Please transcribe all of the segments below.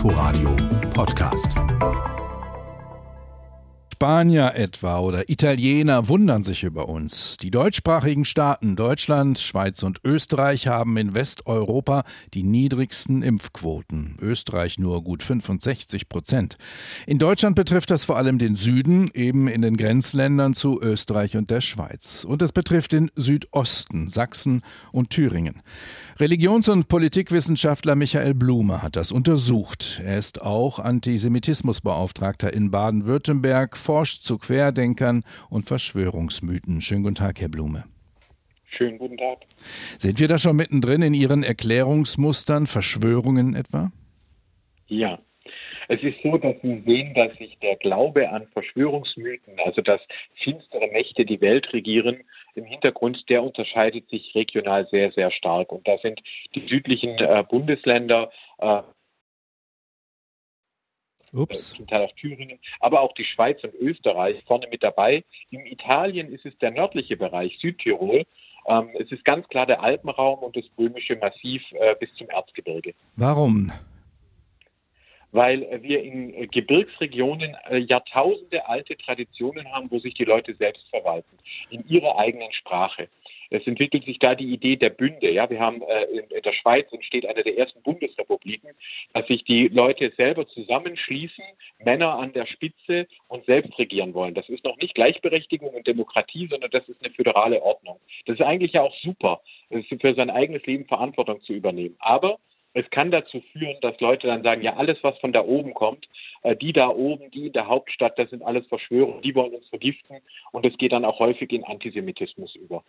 Inforadio Podcast. Spanier etwa oder Italiener wundern sich über uns. Die deutschsprachigen Staaten Deutschland, Schweiz und Österreich haben in Westeuropa die niedrigsten Impfquoten. Österreich nur gut 65 Prozent. In Deutschland betrifft das vor allem den Süden, eben in den Grenzländern zu Österreich und der Schweiz. Und es betrifft den Südosten, Sachsen und Thüringen. Religions- und Politikwissenschaftler Michael Blume hat das untersucht. Er ist auch Antisemitismusbeauftragter in Baden-Württemberg, forscht zu Querdenkern und Verschwörungsmythen. Schönen guten Tag, Herr Blume. Schönen guten Tag. Sind wir da schon mittendrin in Ihren Erklärungsmustern, Verschwörungen etwa? Ja. Es ist so, dass wir sehen, dass sich der Glaube an Verschwörungsmythen, also dass finstere Mächte die Welt regieren, im Hintergrund, der unterscheidet sich regional sehr, sehr stark. Und da sind die südlichen äh, Bundesländer, äh, Ups. zum Teil auch Thüringen, aber auch die Schweiz und Österreich vorne mit dabei. In Italien ist es der nördliche Bereich, Südtirol. Ähm, es ist ganz klar der Alpenraum und das böhmische Massiv äh, bis zum Erzgebirge. Warum? weil wir in äh, Gebirgsregionen äh, Jahrtausende alte Traditionen haben, wo sich die Leute selbst verwalten, in ihrer eigenen Sprache. Es entwickelt sich da die Idee der Bünde. Ja, wir haben äh, in, der Schweiz entsteht eine der ersten Bundesrepubliken, dass sich die Leute selber zusammenschließen, Männer an der Spitze und selbst regieren wollen. Das ist noch nicht Gleichberechtigung und Demokratie, sondern das ist eine föderale Ordnung. Das ist eigentlich ja auch super, für sein eigenes Leben Verantwortung zu übernehmen. Aber es kann dazu führen, dass Leute dann sagen, ja, alles, was von da oben kommt, äh, die da oben, die in der Hauptstadt, das sind alles Verschwörungen, die wollen uns vergiften und es geht dann auch häufig in Antisemitismus über.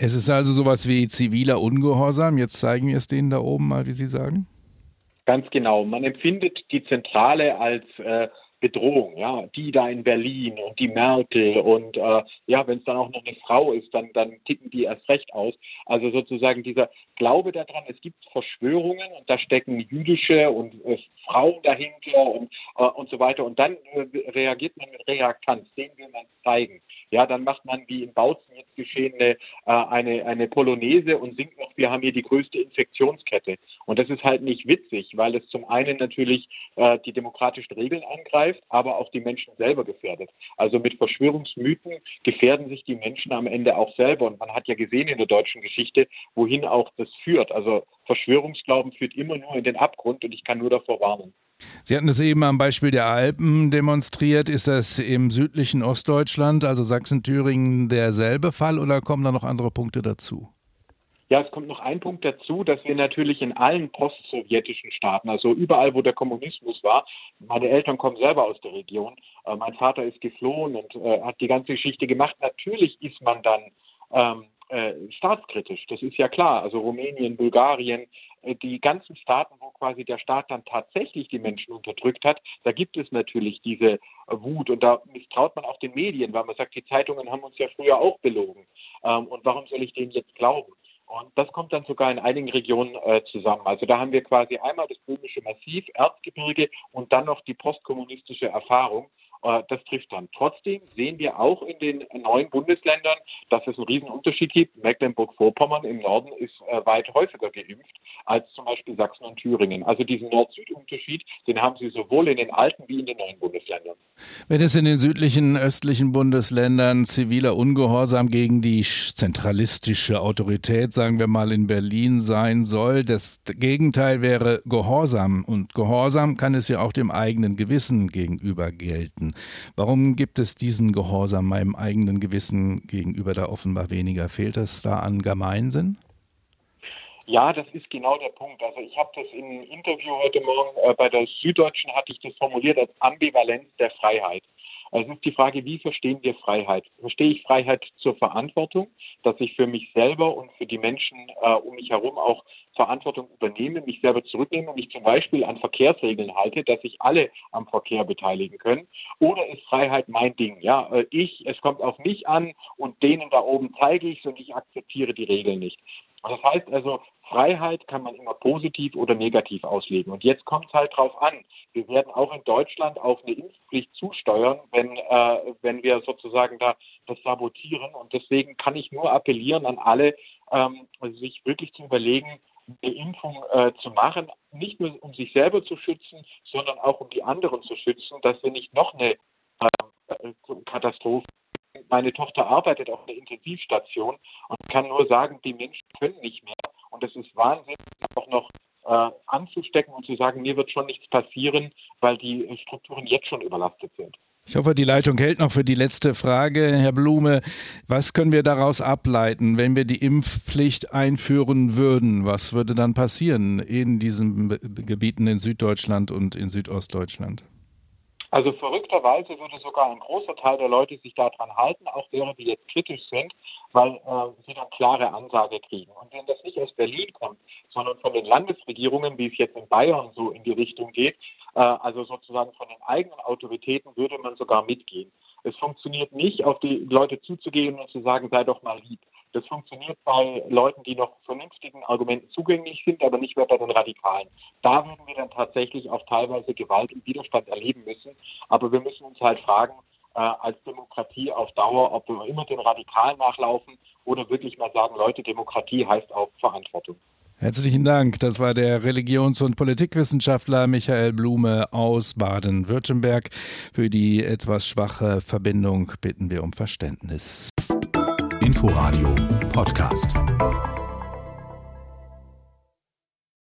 Es ist also sowas wie ziviler Ungehorsam. Jetzt zeigen wir es denen da oben mal, wie Sie sagen. Ganz genau. Man empfindet die Zentrale als äh, Bedrohung, ja, die da in Berlin und die Merkel und äh, ja, wenn es dann auch noch eine Frau ist, dann, dann ticken die erst recht aus. Also sozusagen dieser Glaube daran, es gibt Verschwörungen und da stecken jüdische und äh, Frauen dahinter und, äh, und so weiter. Und dann äh, reagiert man mit Reaktanz, den will man zeigen. Ja, dann macht man wie in Bautzen geschehen eine, äh, eine, eine Polonaise und singt noch, wir haben hier die größte Infektionskette. Und das ist halt nicht witzig, weil es zum einen natürlich äh, die demokratischen Regeln angreift, angreift, aber auch die Menschen selber gefährdet. Also mit Verschwörungsmythen gefährden sich die Menschen am Ende auch selber. Und man hat ja gesehen in der deutschen Geschichte, wohin auch das führt. Also Verschwörungsglauben führt immer nur in den Abgrund und ich kann nur davor warnen. Sie hatten es eben am Beispiel der Alpen demonstriert. Ist das im südlichen Ostdeutschland, also Sachsen-Thüringen, derselbe Fall oder kommen da noch andere Punkte dazu? Ja, es kommt noch ein Punkt dazu, dass wir natürlich in allen postsowjetischen Staaten, also überall, wo der Kommunismus war, meine Eltern kommen selber aus der Region, äh, mein Vater ist geflohen und äh, hat die ganze Geschichte gemacht. Natürlich ist man dann ähm, äh, staatskritisch, das ist ja klar. Also Rumänien, Bulgarien, äh, die ganzen Staaten, wo quasi der Staat dann tatsächlich die Menschen unterdrückt hat, da gibt es natürlich diese Wut und da misstraut man auch den Medien, weil man sagt, die Zeitungen haben uns ja früher auch belogen. Ähm, und warum soll ich denen jetzt glauben? Und das kommt dann sogar in einigen Regionen äh, zusammen. Also da haben wir quasi einmal das böhmische Massiv, Erzgebirge und dann noch die postkommunistische Erfahrung. Äh, das trifft dann. Trotzdem sehen wir auch in den neuen Bundesländern, dass es einen riesen Unterschied gibt. Mecklenburg-Vorpommern im Norden ist äh, weit häufiger geimpft als zum Beispiel Sachsen und Thüringen. Also diesen Nord-Süd-Unterschied, den haben sie sowohl in den alten wie in den neuen Bundesländern. Wenn es in den südlichen, östlichen Bundesländern ziviler Ungehorsam gegen die zentralistische Autorität, sagen wir mal in Berlin, sein soll, das Gegenteil wäre Gehorsam. Und Gehorsam kann es ja auch dem eigenen Gewissen gegenüber gelten. Warum gibt es diesen Gehorsam meinem eigenen Gewissen gegenüber da offenbar weniger? Fehlt es da an Gemeinsinn? Ja, das ist genau der Punkt. Also ich habe das im Interview heute Morgen äh, bei der Süddeutschen hatte ich das formuliert als Ambivalenz der Freiheit. Also es ist die Frage, wie verstehen wir Freiheit? Verstehe ich Freiheit zur Verantwortung, dass ich für mich selber und für die Menschen äh, um mich herum auch Verantwortung übernehme, mich selber zurücknehme und mich zum Beispiel an Verkehrsregeln halte, dass sich alle am Verkehr beteiligen können? Oder ist Freiheit mein Ding? Ja, äh, ich, es kommt auf mich an und denen da oben zeige ich es und ich akzeptiere die Regeln nicht. Das heißt also, Freiheit kann man immer positiv oder negativ auslegen. Und jetzt kommt es halt drauf an. Wir werden auch in Deutschland auf eine Impfpflicht zusteuern, wenn, äh, wenn wir sozusagen da das sabotieren. Und deswegen kann ich nur appellieren an alle, ähm, sich wirklich zu überlegen, eine Impfung äh, zu machen, nicht nur um sich selber zu schützen, sondern auch um die anderen zu schützen, dass wir nicht noch eine äh, Katastrophe. Meine Tochter arbeitet auf einer Intensivstation und kann nur sagen, die Menschen können nicht mehr. Und es ist Wahnsinn, auch noch äh, anzustecken und zu sagen, mir wird schon nichts passieren, weil die Strukturen jetzt schon überlastet sind. Ich hoffe, die Leitung hält noch für die letzte Frage. Herr Blume, was können wir daraus ableiten, wenn wir die Impfpflicht einführen würden? Was würde dann passieren in diesen Gebieten in Süddeutschland und in Südostdeutschland? Also verrückterweise würde sogar ein großer Teil der Leute sich daran halten, auch derer, die jetzt kritisch sind, weil äh, sie dann klare Ansage kriegen. Und wenn das nicht aus Berlin kommt, sondern von den Landesregierungen, wie es jetzt in Bayern so in die Richtung geht, äh, also sozusagen von den eigenen Autoritäten, würde man sogar mitgehen. Es funktioniert nicht, auf die Leute zuzugehen und zu sagen, sei doch mal lieb. Das funktioniert bei Leuten, die noch vernünftigen Argumenten zugänglich sind, aber nicht mehr bei den Radikalen. Da würden wir dann tatsächlich auch teilweise Gewalt und Widerstand erleben müssen. Aber wir müssen uns halt fragen, äh, als Demokratie auf Dauer, ob wir immer den Radikalen nachlaufen oder wirklich mal sagen, Leute, Demokratie heißt auch Verantwortung. Herzlichen Dank. Das war der Religions- und Politikwissenschaftler Michael Blume aus Baden-Württemberg. Für die etwas schwache Verbindung bitten wir um Verständnis. Inforadio Podcast.